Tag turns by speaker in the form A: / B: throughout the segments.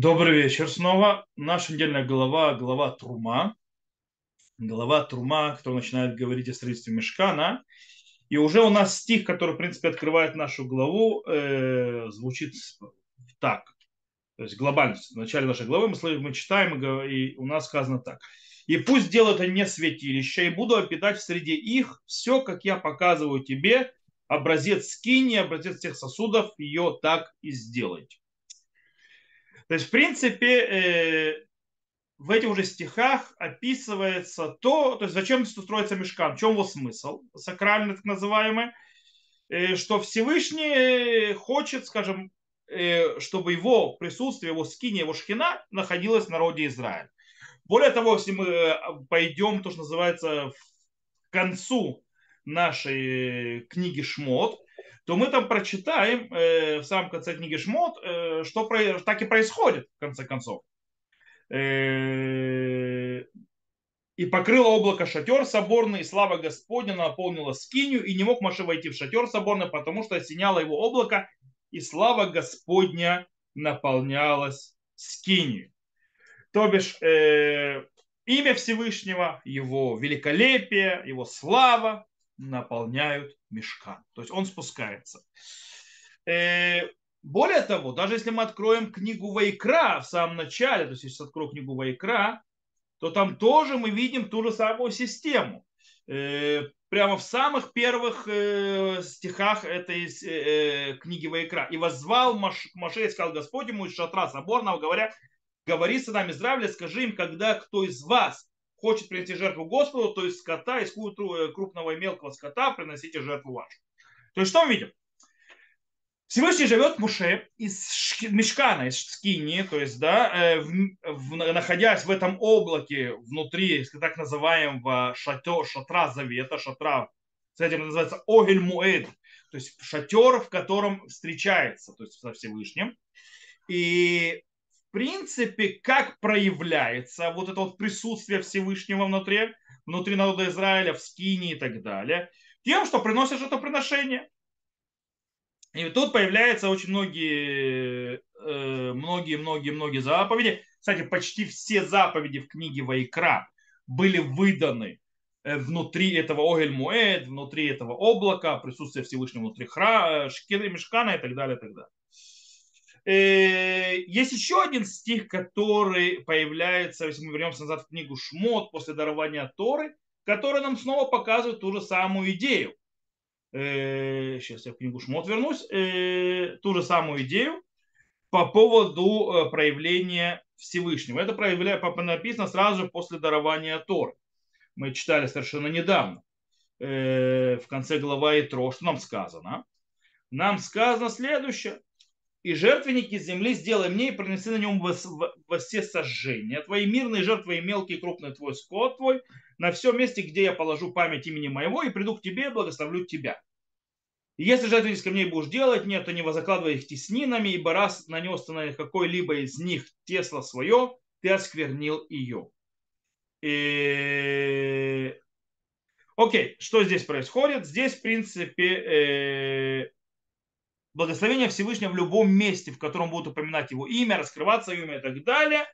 A: Добрый вечер снова. Наша недельная глава, глава Трума. Глава Трума, кто начинает говорить о строительстве Мешкана. И уже у нас стих, который, в принципе, открывает нашу главу, э, звучит так. То есть глобально. В начале нашей главы мы, мы читаем, и у нас сказано так. «И пусть делают они святилища, и буду опитать среди их все, как я показываю тебе, образец скини, образец тех сосудов, ее так и сделайте». То есть, в принципе, э, в этих уже стихах описывается то, то есть зачем строится мешкан, в чем его смысл, сакральный так называемый, э, что Всевышний хочет, скажем, э, чтобы его присутствие, его скиния, его шхина находилось в народе Израиля. Более того, если мы пойдем, то, что называется, к концу нашей книги Шмот, то мы там прочитаем э, в самом конце книги Шмот, э, что про, так и происходит в конце концов. Э, и покрыло облако шатер соборный, и слава Господня наполнила скинию, и не мог Маше войти в шатер соборный, потому что осеняло его облако, и слава Господня наполнялась скинию. То бишь, э, имя Всевышнего, его великолепие, его слава наполняют мешкан. То есть он спускается. Э, более того, даже если мы откроем книгу Вайкра в самом начале, то есть если открою книгу Вайкра, то там тоже мы видим ту же самую систему. Э, прямо в самых первых э, стихах этой книги Вайкра. «И воззвал Маше и сказал Господь ему из шатра соборного, говоря, говори сынам Израиля, скажи им, когда кто из вас хочет принести жертву Господу, то есть скота, из э, крупного и мелкого скота приносите жертву вашу. То есть что мы видим? Всевышний живет Муше из мешкана, из скини, то есть, да, э, в, в, находясь в этом облаке внутри так называемого шатер, шатра завета, шатра, с этим называется Огель Муэд, то есть шатер, в котором встречается, то есть со Всевышним. И принципе, как проявляется вот это вот присутствие Всевышнего внутри, внутри народа Израиля, в Скине и так далее, тем, что приносишь это приношение. И тут появляются очень многие, э, многие, многие, многие заповеди. Кстати, почти все заповеди в книге Вайкра были выданы э, внутри этого Огель Муэд, внутри этого облака, присутствие Всевышнего внутри храма, Шкиры Мешкана и так далее, и так далее. Э, есть еще один стих, который появляется, если мы вернемся назад в книгу Шмот после дарования Торы, который нам снова показывает ту же самую идею. Сейчас э, я в книгу Шмот вернусь. Э, ту же самую идею по поводу проявления Всевышнего. Это проявляет, написано сразу после дарования Торы. Мы читали совершенно недавно. В конце главы Итро, что нам сказано? Нам сказано следующее и жертвенники земли сделай мне и принеси на нем во, во все сожжения. Твои мирные жертвы и мелкие крупные твой скот твой на всем месте, где я положу память имени моего и приду к тебе и благословлю тебя. И если жертвенник из камней будешь делать, нет, то не возакладывай их теснинами, ибо раз нанес на какой-либо из них тесло свое, ты осквернил ее. И... Окей, что здесь происходит? Здесь, в принципе, э, благословение Всевышнего в любом месте, в котором будут упоминать его имя, раскрываться имя и так далее,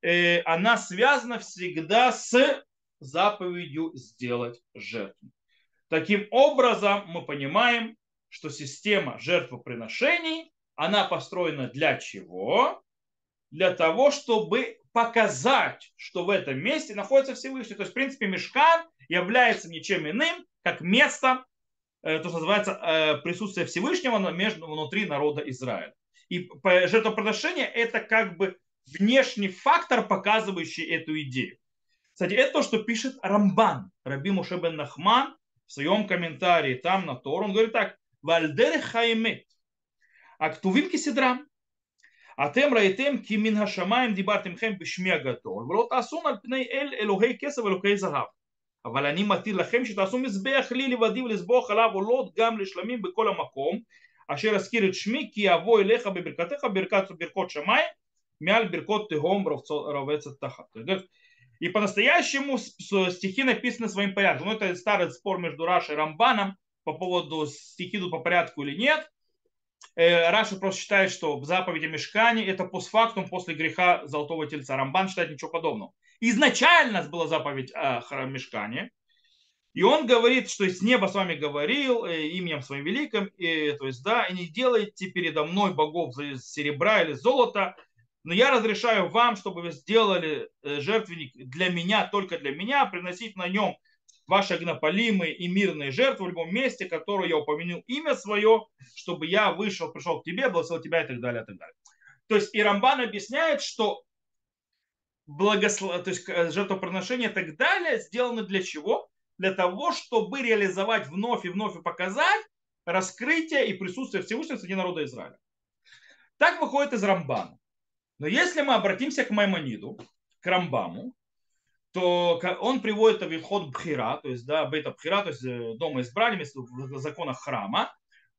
A: э, она связана всегда с заповедью сделать жертву. Таким образом, мы понимаем, что система жертвоприношений, она построена для чего? Для того, чтобы показать, что в этом месте находится Всевышний. То есть, в принципе, мешкан является ничем иным, как место, Э, Э, то, что называется э, присутствие Всевышнего между, внутри народа Израиля. И жертвоприношение – это как бы внешний фактор, показывающий эту идею. Кстати, это то, что пишет Рамбан, Раби Мушебен Нахман, в своем комментарии там на Тор, он говорит так, «Вальдер хаймет, актувим кисидрам, а тем раитем ки мин хашамаем дибартим хэм бишмя гадол, врот асун аль пней эль элухей кесов элухей загав». אבל אני מתיר לכם שתעשו מזבח לי לבדי ולסבוח עליו עולות גם לשלמים בכל המקום אשר אזכיר את שמי כי יבוא אליך בברכתך ברכת ברכות שמיים מעל биркот тегом ровецет тахат. И по-настоящему стихи написаны своим порядком. Ну, это старый спор между Рашей и Рамбаном по поводу стихи идут по порядку или нет. Э, Раша просто считает, что заповедь о мешкане это постфактум после греха золотого тельца. Рамбан считает ничего подобного. Изначально была заповедь о мешкане, и он говорит, что с неба с вами говорил э, именем своим великим, и, то есть, да, и не делайте передо мной богов из серебра или золота, но я разрешаю вам, чтобы вы сделали э, жертвенник для меня, только для меня, приносить на нем ваши огнополимые и мирные жертвы в любом месте, которое я упомянул имя свое, чтобы я вышел, пришел к тебе, благословил тебя и так далее, и так далее. То есть Ирамбан объясняет, что благослов... то есть э, жертвоприношения и так далее сделаны для чего? для того, чтобы реализовать вновь и вновь и показать раскрытие и присутствие Всевышнего среди народа Израиля. Так выходит из Рамбана. Но если мы обратимся к Маймониду, к Рамбаму, то он приводит в Вильхот Бхира, то есть да, Бейта Бхира, то есть э, дома избрания, в законах храма,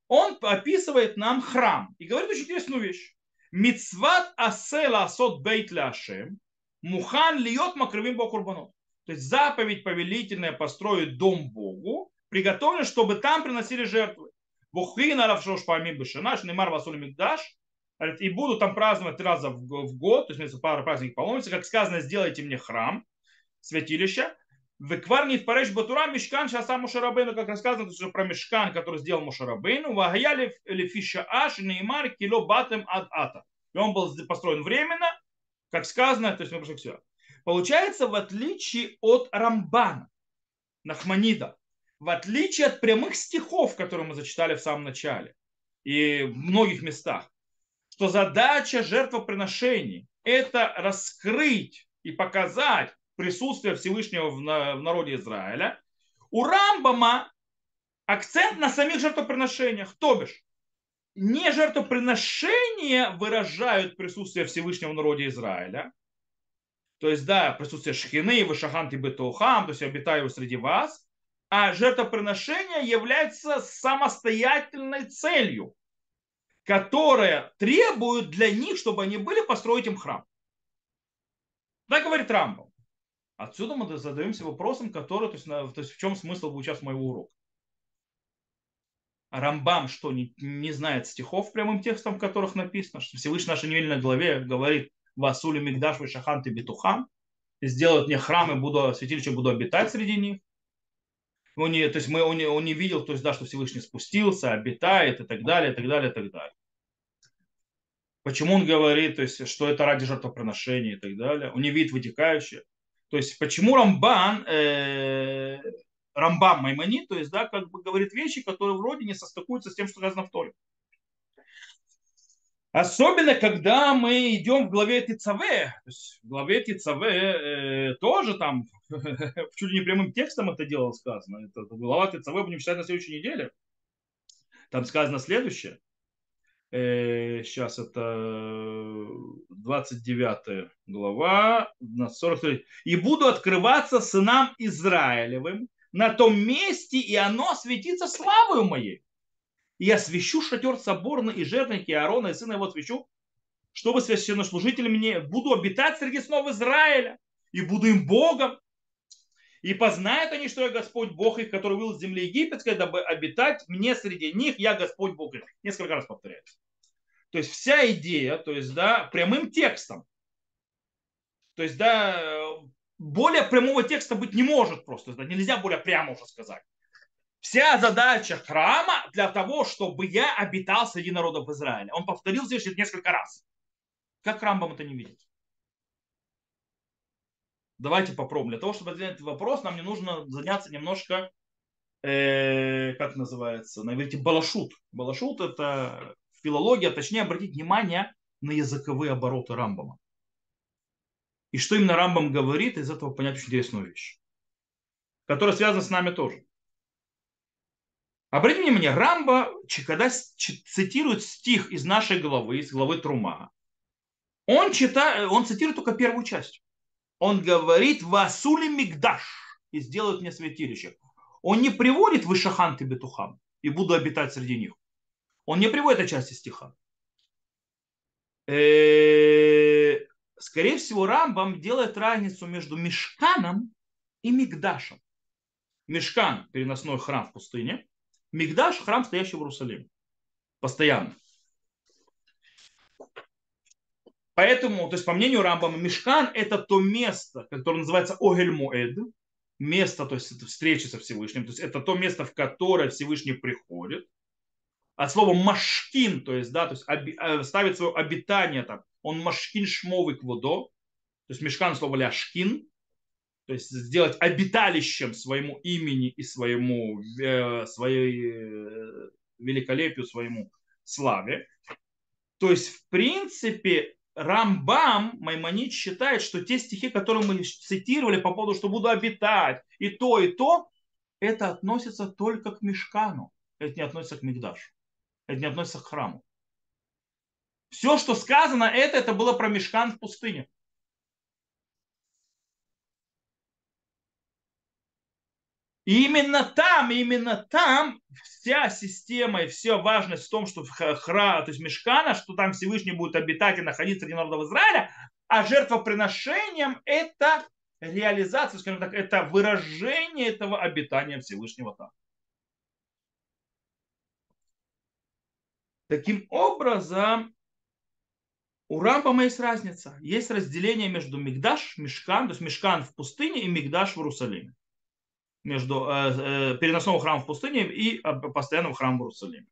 A: он описывает нам храм и говорит очень интересную вещь. Мицват асела асот бейт ляшем, мухан льет макровим бокурбанот. То есть заповедь повелительная построить дом Богу, приготовлен, чтобы там приносили жертвы. Бухина равшош памим бешенаш, немар васули мигдаш, и буду там праздновать три раза в год, то есть пары праздников паломницы, как сказано, сделайте мне храм, святилище, в Кварнит Пареш Батура Мешкан Шаса Мушарабейну, как рассказано что про Мешкан, который сделал Мушарабейну, Вагаяли Лефиша Аш, Неймар, Кило Батем Ад Ата. И он был построен временно, как сказано, то есть мы пошли все. Получается, в отличие от Рамбана, Нахманида, в отличие от прямых стихов, которые мы зачитали в самом начале и в многих местах, что задача жертвоприношений – это раскрыть и показать присутствие Всевышнего в народе Израиля, у Рамбама акцент на самих жертвоприношениях. То бишь, не жертвоприношения выражают присутствие Всевышнего в народе Израиля, то есть, да, присутствие шхины, вышахант и бетухам, то есть я обитаю среди вас, а жертвоприношение является самостоятельной целью, которая требует для них, чтобы они были построить им храм. Так говорит Рамбам. Отсюда мы задаемся вопросом, который, то есть, на, то есть в чем смысл будет сейчас моего урока. Рамбам что, не, не знает стихов прямым текстом, в которых написано, что Всевышний нашей недельной главе говорит, Васули Мигдаш Вишахан Бетухам, сделают мне храм и буду, святилище буду обитать среди них. Он не, то есть мы, он, не, он не видел, то есть, да, что Всевышний спустился, обитает и так далее, и так далее, и так далее. Почему он говорит, то есть, что это ради жертвоприношения и так далее. Он не видит вытекающее. То есть, почему Рамбан, э, Рамбам Маймони, то есть, да, как бы говорит вещи, которые вроде не состыкуются с тем, что сказано в Торе. Особенно, когда мы идем в главе Тицаве. То есть в главе Тицаве э, тоже там чуть ли не прямым текстом это дело сказано. Это глава Тицаве будем читать на следующей неделе. Там сказано следующее. Э, сейчас это 29 глава, 43. «И буду открываться сынам Израилевым на том месте, и оно осветится славою моей» и я свящу шатер соборный и жертвенники Аарона и сына его свящу, чтобы священнослужители мне буду обитать среди снов Израиля и буду им Богом. И познают они, что я Господь Бог их, который вывел с земли египетской, дабы обитать мне среди них, я Господь Бог их. Несколько раз повторяется. То есть вся идея, то есть, да, прямым текстом. То есть, да, более прямого текста быть не может просто. Да, нельзя более прямо уже сказать. Вся задача храма для того, чтобы я обитал среди народов Израиля. Он повторил здесь несколько раз. Как Рамбам это не видит? Давайте попробуем. Для того, чтобы ответить этот вопрос, нам не нужно заняться немножко, э, как называется, на балашут. Балашут это филология, точнее обратить внимание на языковые обороты Рамбама. И что именно Рамбам говорит, из этого понять очень интересную вещь, которая связана с нами тоже. Обратите внимание, Рамба, когда цитирует стих из нашей главы, из главы Трума, он, читает, он цитирует только первую часть. Он говорит «Васули мигдаш» и сделают мне святилище. Он не приводит «Вышаханты бетухам» и буду обитать среди них. Он не приводит эту часть стиха. Э, скорее всего, Рамбам делает разницу между Мешканом и Мигдашем. Мешкан – переносной храм в пустыне – Мигдаш – храм, стоящий в Иерусалиме. Постоянно. Поэтому, то есть по мнению Рамбама, Мешкан это то место, которое называется Огель место, то есть это встреча со Всевышним, то есть это то место, в которое Всевышний приходит. От слова машкин, то есть, да, то есть э, ставит свое обитание там, он машкин шмовый кводо, то есть мешкан слово ляшкин, то есть сделать обиталищем своему имени и своему э, своей э, великолепию, своему славе. То есть, в принципе, Рамбам, Маймонид считает, что те стихи, которые мы цитировали по поводу, что буду обитать, и то, и то, это относится только к Мешкану. Это не относится к Мигдашу. Это не относится к храму. Все, что сказано, это, это было про Мешкан в пустыне. И именно там, именно там вся система и вся важность в том, что в хра, то есть Мешкана, что там Всевышний будет обитать и находиться среди народов Израиля, а жертвоприношением это реализация, скажем так, это выражение этого обитания Всевышнего там. Таким образом, у Рамбама есть разница. Есть разделение между Мигдаш, Мешкан, то есть Мешкан в пустыне и Мигдаш в Иерусалиме между э, э, переносного храма в пустыне и э, постоянного храма в Иерусалиме.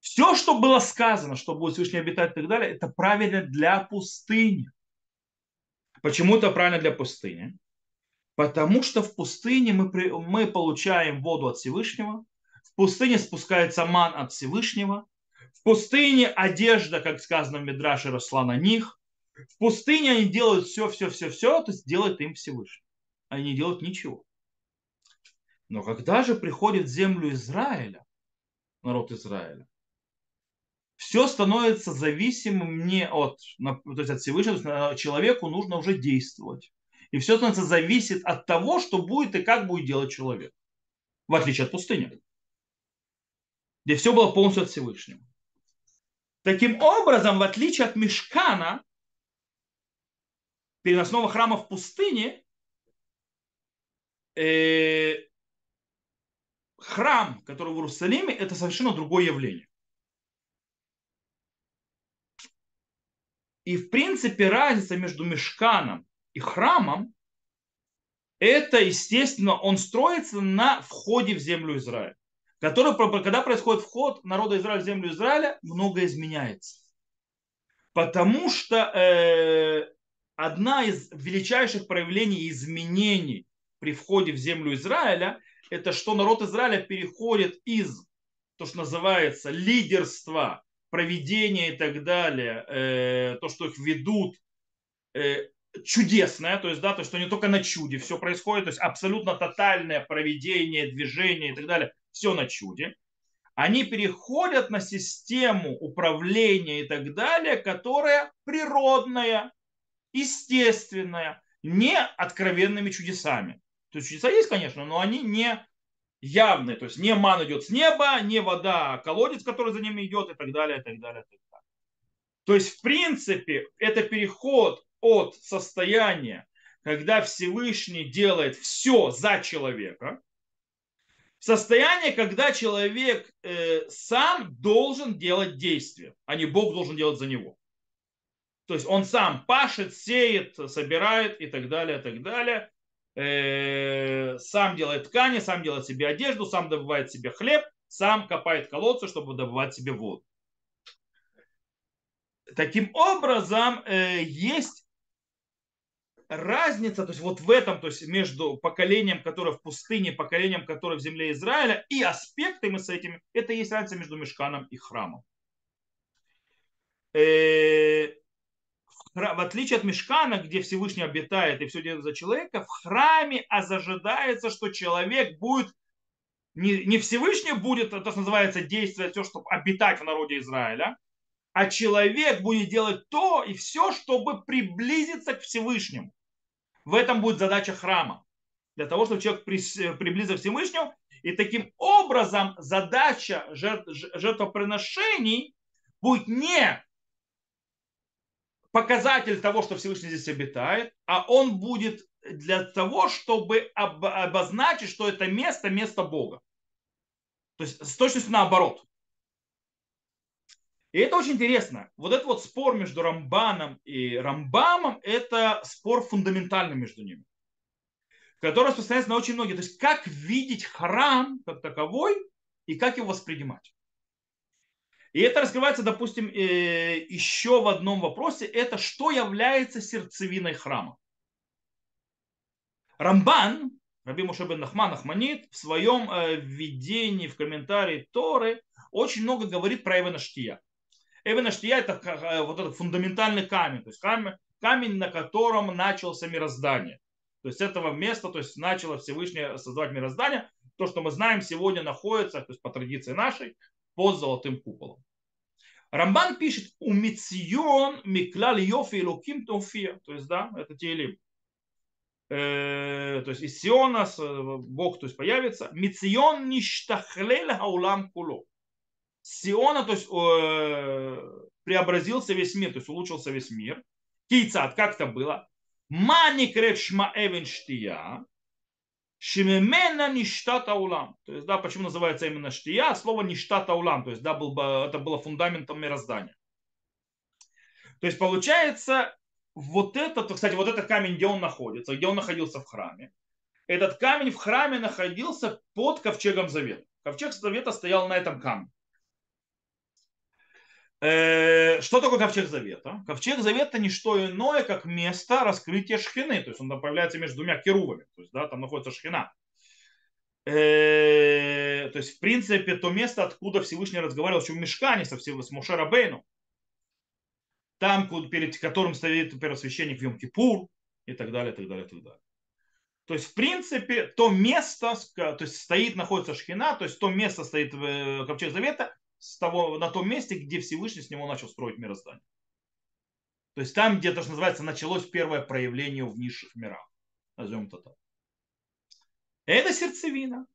A: Все, что было сказано, что будет Всевышний обитать и так далее, это правильно для пустыни. Почему это правильно для пустыни? Потому что в пустыне мы, мы получаем воду от Всевышнего, в пустыне спускается ман от Всевышнего, в пустыне одежда, как сказано в Медраше, росла на них, в пустыне они делают все, все, все, все, то есть делает им Всевышний. Они не делают ничего. Но когда же приходит в землю Израиля, народ Израиля, все становится зависимым не от, то есть от Всевышнего, то есть человеку нужно уже действовать. И все становится зависит от того, что будет и как будет делать человек. В отличие от пустыни, где все было полностью от Всевышнего. Таким образом, в отличие от Мешкана, переносного храма в пустыне, э, храм, который в Иерусалиме, это совершенно другое явление. И в принципе разница между мешканом и храмом, это, естественно, он строится на входе в землю Израиля. Который, когда происходит вход народа Израиля в землю Израиля, многое изменяется. Потому что э, одна из величайших проявлений изменений при входе в землю Израиля это что народ Израиля переходит из то, что называется лидерства, проведения и так далее, э, то, что их ведут, э, чудесное, то есть, да, то, что не только на чуде все происходит, то есть абсолютно тотальное проведение, движение и так далее, все на чуде. Они переходят на систему управления и так далее, которая природная, естественная, не откровенными чудесами. То есть чудеса есть, конечно, но они не явные. То есть не ман идет с неба, не вода, а колодец, который за ними идет и так далее, и так далее, и так далее. То есть, в принципе, это переход от состояния, когда Всевышний делает все за человека, состояние, когда человек э, сам должен делать действия, а не Бог должен делать за него. То есть он сам пашет, сеет, собирает и так далее, и так далее. Э, сам делает ткани, сам делает себе одежду, сам добывает себе хлеб, сам копает колодцы, чтобы добывать себе воду. Таким образом, э, есть разница, то есть вот в этом, то есть между поколением, которое в пустыне, поколением, которое в земле Израиля, и аспектами с этим, это есть разница между мешканом и храмом. Э, в отличие от мешкана, где Всевышний обитает и все делает за человека, в храме а что человек будет, не, не Всевышний будет, это называется, действовать все, чтобы обитать в народе Израиля, а человек будет делать то и все, чтобы приблизиться к Всевышнему. В этом будет задача храма. Для того, чтобы человек приблизился к Всевышнему. И таким образом задача жертвоприношений будет не показатель того, что Всевышний здесь обитает, а он будет для того, чтобы обозначить, что это место – место Бога. То есть с точностью наоборот. И это очень интересно. Вот этот вот спор между Рамбаном и Рамбамом, это спор фундаментальный между ними, который распространяется на очень многие. То есть как видеть храм как таковой и как его воспринимать. И это раскрывается, допустим, э, еще в одном вопросе. Это что является сердцевиной храма. Рамбан, Раби Мушабен Нахман Ахманит, в своем э, введении в комментарии Торы очень много говорит про. Эвена Штия это э, вот этот фундаментальный камень, то есть камень, камень, на котором начался мироздание. То есть с этого места, то есть начало Всевышнее создавать мироздание. То, что мы знаем, сегодня находится, то есть по традиции нашей, под золотым куполом. Рамбан пишет у Мицион Миклал Йофи и Луким Тофия. То есть, да, это Телим. Э, то есть из Сиона Бог то есть, появится. Мицион ништахлель хаулам куло. Сиона, то есть э, преобразился весь мир, то есть улучшился весь мир. Кейцат, как это было? Маникрет шма эвен штия. Шимемена ништата улам. То есть, да, почему называется именно штия? Слово ништата улам. То есть, да, был, это было фундаментом мироздания. То есть, получается, вот этот, кстати, вот этот камень, где он находится, где он находился в храме, этот камень в храме находился под ковчегом завета. Ковчег завета стоял на этом камне. Э, что такое ковчег завета? Ковчег завета не что иное, как место раскрытия шхины. То есть он там появляется между двумя керувами. То есть да, там находится шхина. Э, то есть, в принципе, то место, откуда Всевышний разговаривал еще в Мешкане со Всевышним, с Моше Рабейну. Там, перед которым стоит первосвященник в Йом-Кипур и так далее, так далее, так далее. То есть, в принципе, то место, то есть стоит, находится шхина, то есть то место стоит в э, ковчег завета, с того, на том месте, где Всевышний с него начал строить мироздание. То есть там, где то, что называется, началось первое проявление в низших мирах. Назовем это так. Это сердцевина.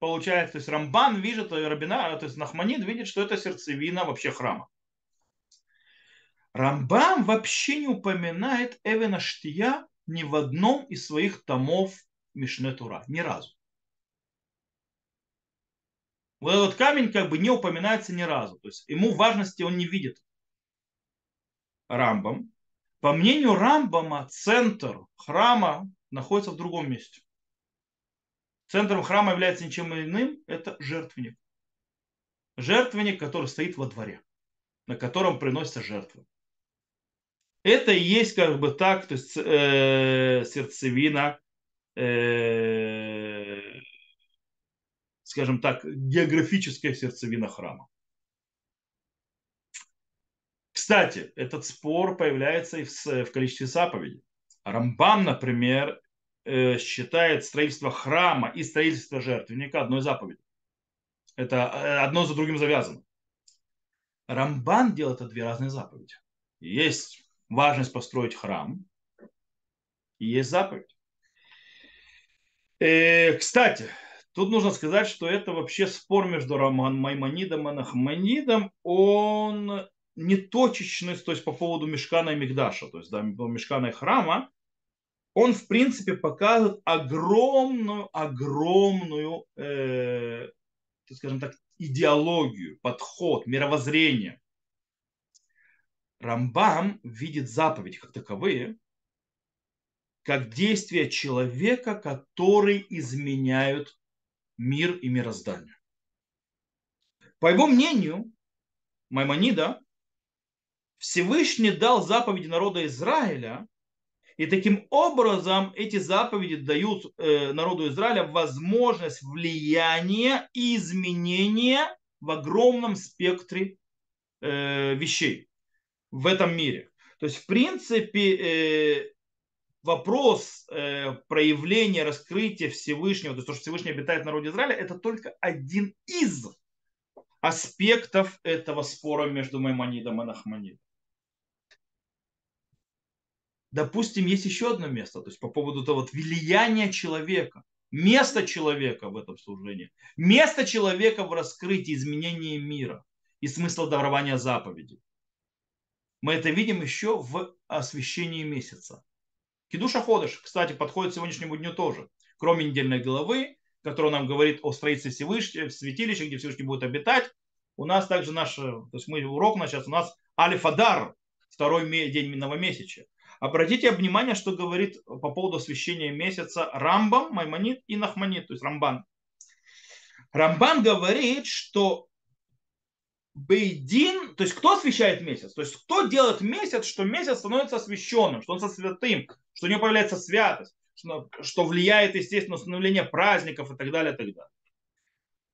A: Получается, то есть Рамбан видит, э, Рабина, то есть Нахманид видит, что это сердцевина вообще храма. Рамбам вообще не упоминает Эвена Штия ни в одном из своих томов Мишне Тура. Ни разу. Вот этот камень как бы не упоминается ни разу. То есть ему важности он не видит. Рамбам. По мнению Рамбама, центр храма находится в другом месте. Центром храма является ничем иным, это жертвенник. Жертвенник, который стоит во дворе, на котором приносятся жертвы. Это и есть как бы так, то есть э, сердцевина э, скажем так, географическая сердцевина храма. Кстати, этот спор появляется и в, в количестве заповедей. Рамбам, например, э, считает строительство храма и строительство жертвенника одной заповедью. Это э, одно за другим завязано. Рамбан делает это две разные заповеди. Есть важность построить храм, и есть заповедь. Э, кстати, Тут нужно сказать, что это вообще спор между Роман Маймонидом и Нахманидом, он не точечный, то есть по поводу Мешкана и Мигдаша, то есть да, Мешкана и храма, он в принципе показывает огромную, огромную, э, скажем так, идеологию, подход, мировоззрение. Рамбам видит заповеди как таковые, как действия человека, которые изменяют мир и мироздание. По его мнению, Маймонида, Всевышний дал заповеди народа Израиля, и таким образом эти заповеди дают э, народу Израиля возможность влияния и изменения в огромном спектре э, вещей в этом мире. То есть, в принципе, э, вопрос э, проявления, раскрытия Всевышнего, то есть то, что Всевышний обитает в народе Израиля, это только один из аспектов этого спора между Маймонидом и Нахманидом. Допустим, есть еще одно место, то есть по поводу того вот влияния человека, место человека в этом служении, место человека в раскрытии изменения мира и смысла дарования заповедей. Мы это видим еще в освящении месяца. Кидуша Ходыш, кстати, подходит сегодняшнему дню тоже. Кроме недельной главы, которая нам говорит о строительстве Всевышнего, в святилище, где Всевышний будет обитать, у нас также наш, то есть мы урок на сейчас, у нас Алифадар, второй день новомесячия. Обратите внимание, что говорит по поводу освящения месяца Рамбам, Маймонит и Нахманит, то есть Рамбан. Рамбан говорит, что Бейдин, то есть кто освещает месяц? То есть кто делает месяц, что месяц становится освященным, что он со святым, что у него появляется святость, что, что влияет, естественно, установление праздников и так далее, и так далее.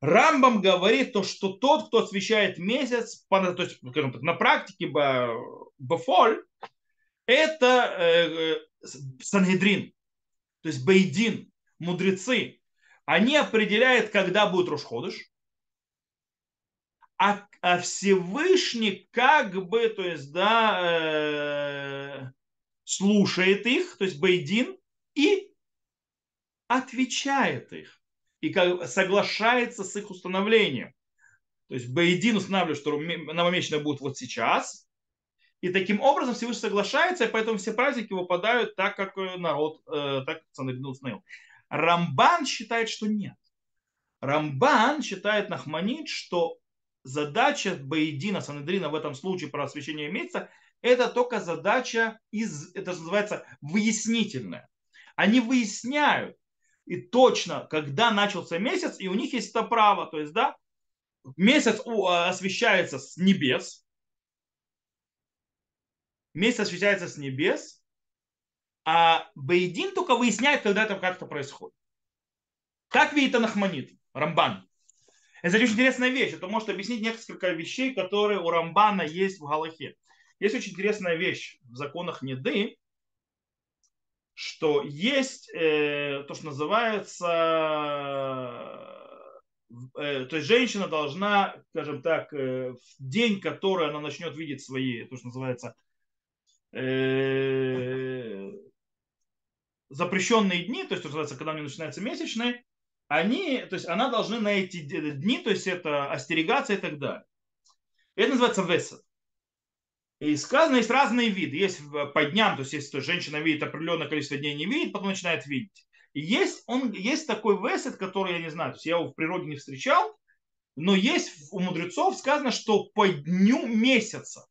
A: Рамбам говорит то, что тот, кто освещает месяц, то есть, скажем так, на практике Бефоль, это э, э, Сангедрин, то есть Бейдин, мудрецы. Они определяют, когда будет Рошходыш, а, а Всевышний как бы, то есть, да, э, слушает их, то есть Бейдин, и отвечает их, и соглашается с их установлением. То есть Бейдин устанавливает, что новомесячное будет вот сейчас, и таким образом Всевышний соглашается, и поэтому все праздники выпадают так, как народ, э, так как Санедрин установил. Рамбан считает, что нет. Рамбан считает Нахманит, что задача Баидина, Санедрина в этом случае про освящение месяца, это только задача из, это называется выяснительная. Они выясняют, и точно, когда начался месяц, и у них есть это право. То есть, да, месяц освещается с небес, месяц освещается с небес, а Бейдин только выясняет, когда это как-то происходит. Как видит Анахманит, Рамбан. Это очень интересная вещь. Это может объяснить несколько вещей, которые у Рамбана есть в Галахе. Есть очень интересная вещь в законах Неды, что есть э, то, что называется, э, то есть женщина должна, скажем так, э, в день, который она начнет видеть свои, то, что называется, э, запрещенные дни, то есть, то, что называется, когда у нее начинаются месячные, они, то есть она должна на эти дни, то есть это остерегаться и так далее. Это называется весет. И сказано, есть разные виды. Есть по дням, то есть если женщина видит определенное количество дней, не видит, потом начинает видеть. И есть, он, есть такой весет, который, я не знаю, то есть я его в природе не встречал, но есть у мудрецов сказано, что по дню месяца.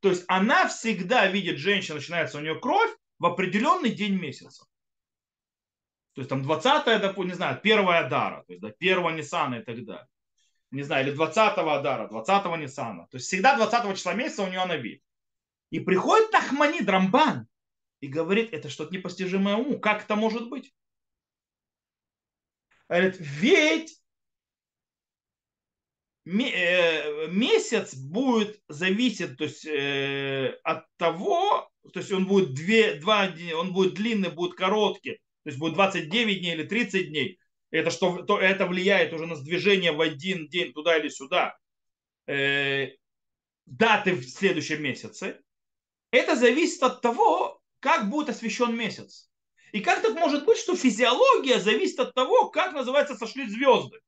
A: То есть она всегда видит, женщина, начинается у нее кровь в определенный день месяца. То есть там 20 допустим, не знаю, первая Адара, то есть да, первого Ниссана и так далее. Не знаю, или 20-го Адара, 20-го Ниссана. То есть всегда 20 числа месяца у нее она видит. И приходит Нахмани Драмбан и говорит, это что-то непостижимое уму. Как это может быть? Говорит, ведь э, месяц будет зависеть то есть, э, от того, то есть он будет, две, два, он будет длинный, будет короткий, то есть будет 29 дней или 30 дней, это, что, то, это влияет уже на движение в один день туда или сюда, э, даты в следующем месяце, это зависит от того, как будет освещен месяц. И как так может быть, что физиология зависит от того, как называется сошли звезды.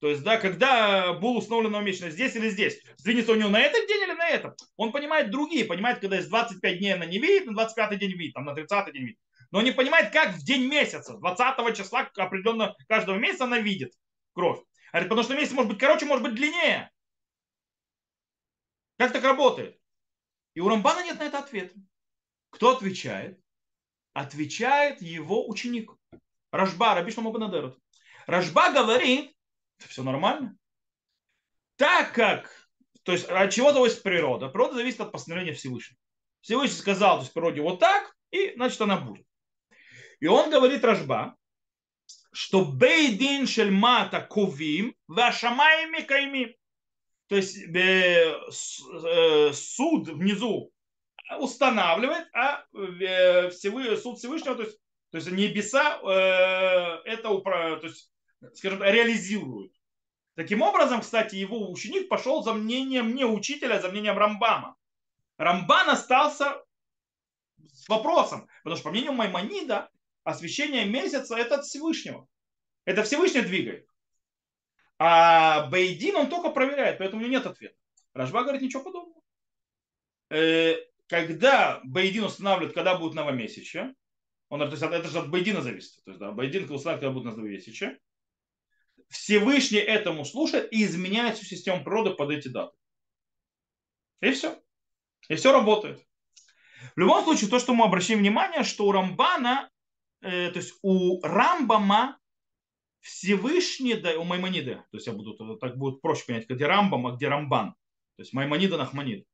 A: То есть, да, когда был установлен новомесячный, здесь или здесь. Сдвинется у него на этот день или на этом. Он понимает другие, понимает, когда есть 25 дней она не видит, на 25 день видит, там, на 30 день видит но не понимает, как в день месяца, 20 числа определенно каждого месяца она видит кровь. Говорит, потому что месяц может быть короче, может быть длиннее. Как так работает? И у Рамбана нет на это ответа. Кто отвечает? Отвечает его ученик. Рашба, Рабишна Мабанадерут. Рашба говорит, все нормально. Так как, то есть от чего зависит природа? Природа зависит от постановления Всевышнего. Всевышний сказал то есть, природе вот так, и значит она будет. И он говорит Рожба, что бейдин шельмата ковим вашамаями кайми. То есть э, э, суд внизу устанавливает, а э, суд Всевышнего, то есть, то есть небеса это то есть, скажем, реализируют. Таким образом, кстати, его ученик пошел за мнением не учителя, а за мнением Рамбама. Рамбан остался с вопросом, потому что по мнению Маймонида, освещение месяца это от Всевышнего. Это Всевышний двигает. А Бейдин он только проверяет, поэтому у него нет ответа. Рашба говорит ничего подобного. Э, когда Бейдин устанавливает, когда будет новомесячие, он, то есть, это же от Бейдина зависит. То есть, да, Бейдин устанавливает, когда будет новомесячие. Всевышний этому слушает и изменяет всю систему природы под эти даты. И все. И все работает. В любом случае, то, что мы обращаем внимание, что у Рамбана, э, то есть у Рамбама Всевышний, да, у Маймонида, то есть я буду, так будет проще понять, где Рамбам, а где Рамбан. То есть Маймонида, Нахманид.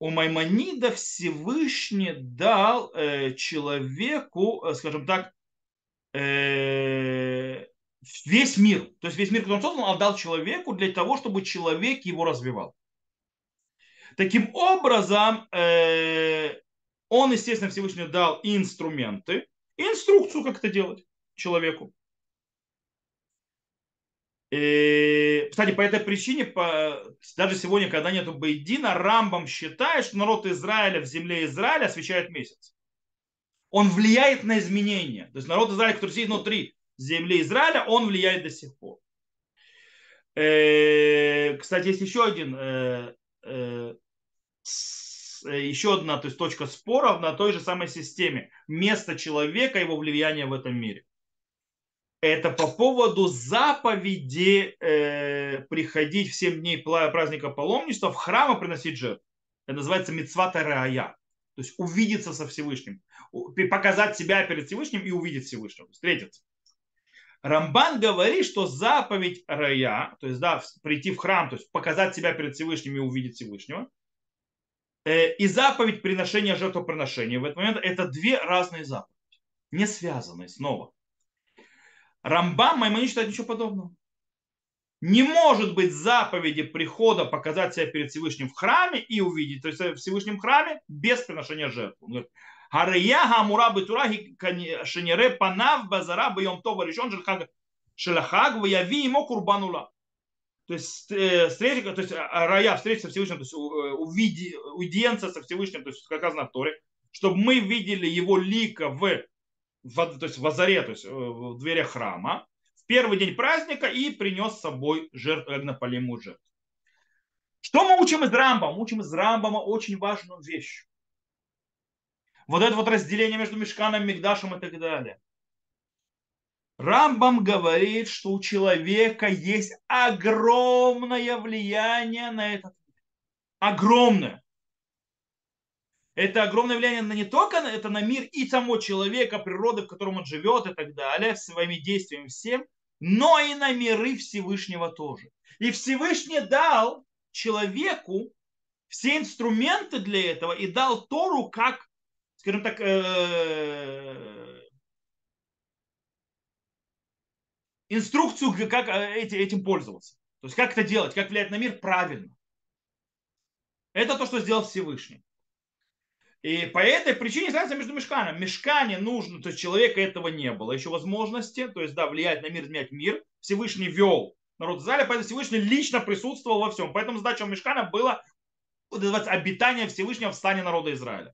A: У Маймонида Всевышний дал э, человеку, э, скажем так, э, весь мир. То есть весь мир, который он создал, он отдал человеку для того, чтобы человек его развивал. Таким образом, э, он, естественно, Всевышний дал инструменты, инструкцию, как это делать человеку. И, кстати, по этой причине, по, даже сегодня, когда нету Бейдина, Рамбам считает, что народ Израиля в земле Израиля освещает месяц. Он влияет на изменения. То есть народ Израиля, который сидит внутри земли Израиля, он влияет до сих пор. Э, кстати, есть еще один э, э, еще одна то есть, точка спора на той же самой системе. Место человека, его влияние в этом мире. Это по поводу заповеди э, приходить в 7 дней праздника паломничества в храм и приносить жертву. Это называется мецвата рая. То есть увидеться со Всевышним. Показать себя перед Всевышним и увидеть Всевышнего. Встретиться. Рамбан говорит, что заповедь рая, то есть да, прийти в храм, то есть показать себя перед Всевышним и увидеть Всевышнего, Э, и заповедь приношения жертвоприношения в этот момент это две разные заповеди, не связанные снова. Рамбам Маймонид считает ничего подобного. Не может быть заповеди прихода показать себя перед Всевышним в храме и увидеть, то есть в Всевышнем храме без приношения жертвы. Гария гамура битураги шенере панав базара бьем това решен шелахаг ваяви ему курбанула то есть э, встреча, то есть а, а, рая, встреча со Всевышним, то есть увиди, уидиенция со Всевышним, то есть как сказано в Торе, чтобы мы видели его лика в, в, то есть в Азаре, то есть э, в дверях храма, в первый день праздника и принес с собой жертву, огнопалимую жертву. Что мы учим из Рамбама? Мы учим из Рамбама очень важную вещь. Вот это вот разделение между Мешканом, Мигдашем и так далее. Рамбам говорит, что у человека есть огромное влияние на этот мир. Огромное. Это огромное влияние на не только на, это на мир и самого человека, природы, в котором он живет и так далее, своими действиями всем, но и на миры Всевышнего тоже. И Всевышний дал человеку все инструменты для этого и дал Тору как, скажем так, э, инструкцию, как э, этим пользоваться. То есть как это делать, как влиять на мир правильно. Это то, что сделал Всевышний. И по этой причине разница между мешканом. Мешкане нужно, то есть человека этого не было еще возможности, то есть да, влиять на мир, изменять мир. Всевышний вел народ зале, поэтому Всевышний лично присутствовал во всем. Поэтому задача Мешкана была обитание Всевышнего в стане народа Израиля.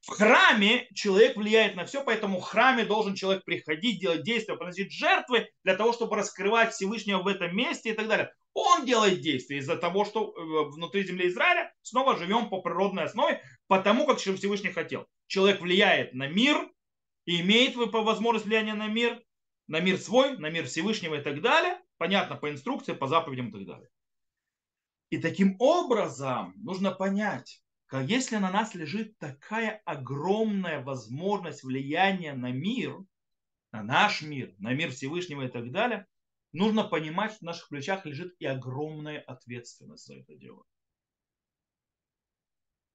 A: В храме человек влияет на все, поэтому в храме должен человек приходить, делать действия, приносить жертвы для того, чтобы раскрывать Всевышнего в этом месте и так далее. Он делает действия из-за того, что э, внутри земли Израиля снова живем по природной основе, потому как Всевышний хотел. Человек влияет на мир и имеет возможность влияния на мир, на мир свой, на мир Всевышнего и так далее. Понятно, по инструкции, по заповедям и так далее. И таким образом нужно понять, если на нас лежит такая огромная возможность влияния на мир, на наш мир, на мир Всевышнего и так далее, нужно понимать, что в наших плечах лежит и огромная ответственность за это дело.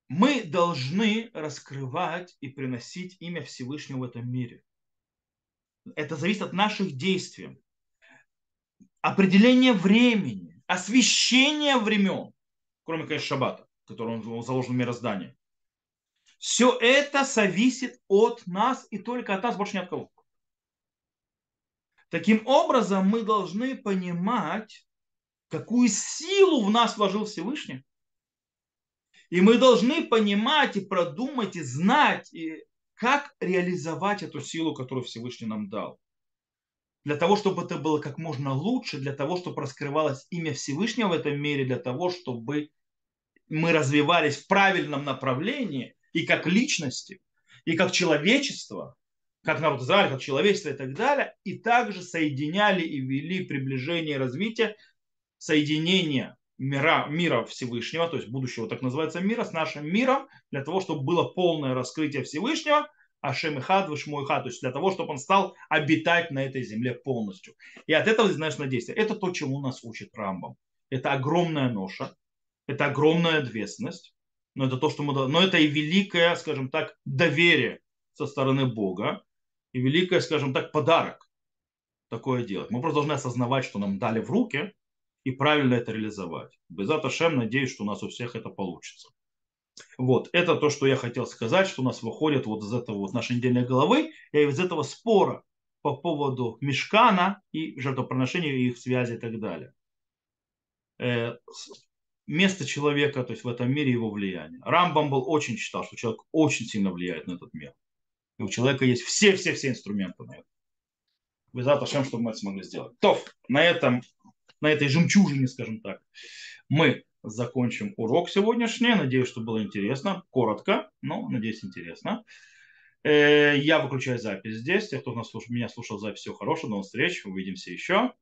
A: Мы должны раскрывать и приносить имя Всевышнего в этом мире. Это зависит от наших действий. Определение времени, освещение времен, кроме, конечно, шаббата который он заложен в мироздание. Все это зависит от нас и только от нас, больше ни от кого. Таким образом, мы должны понимать, какую силу в нас вложил Всевышний. И мы должны понимать и продумать, и знать, и как реализовать эту силу, которую Всевышний нам дал. Для того, чтобы это было как можно лучше, для того, чтобы раскрывалось имя Всевышнего в этом мире, для того, чтобы мы развивались в правильном направлении и как личности, и как человечество, как народ Израиля, как человечество и так далее, и также соединяли и вели приближение и развитие соединения мира, мира Всевышнего, то есть будущего так называется мира, с нашим миром, для того, чтобы было полное раскрытие Всевышнего, Ашем Ихад, Вишму Ихад, то есть для того, чтобы он стал обитать на этой земле полностью. И от этого знаешь на действие. Это то, чему нас учит Рамбам. Это огромная ноша, это огромная ответственность, но это то, что мы, но это и великое, скажем так, доверие со стороны Бога, и великое, скажем так, подарок такое делать. Мы просто должны осознавать, что нам дали в руки, и правильно это реализовать. Без Шем, надеюсь, что у нас у всех это получится. Вот, это то, что я хотел сказать, что у нас выходит вот из этого вот нашей недельной головы, и из этого спора по поводу мешкана и жертвоприношения, и их связи и так далее. Э, место человека, то есть в этом мире его влияние. Рамбам был очень считал, что человек очень сильно влияет на этот мир. У человека есть все-все-все инструменты это. Без Ашем, чтобы мы это смогли сделать. То, на этом, на этой жемчужине, скажем так, мы закончим урок сегодняшний. Надеюсь, что было интересно. Коротко, но, надеюсь, интересно. Э, я выключаю запись здесь. Те, кто нас слуш... меня слушал запись, всего хорошего. До новых встреч. Увидимся еще.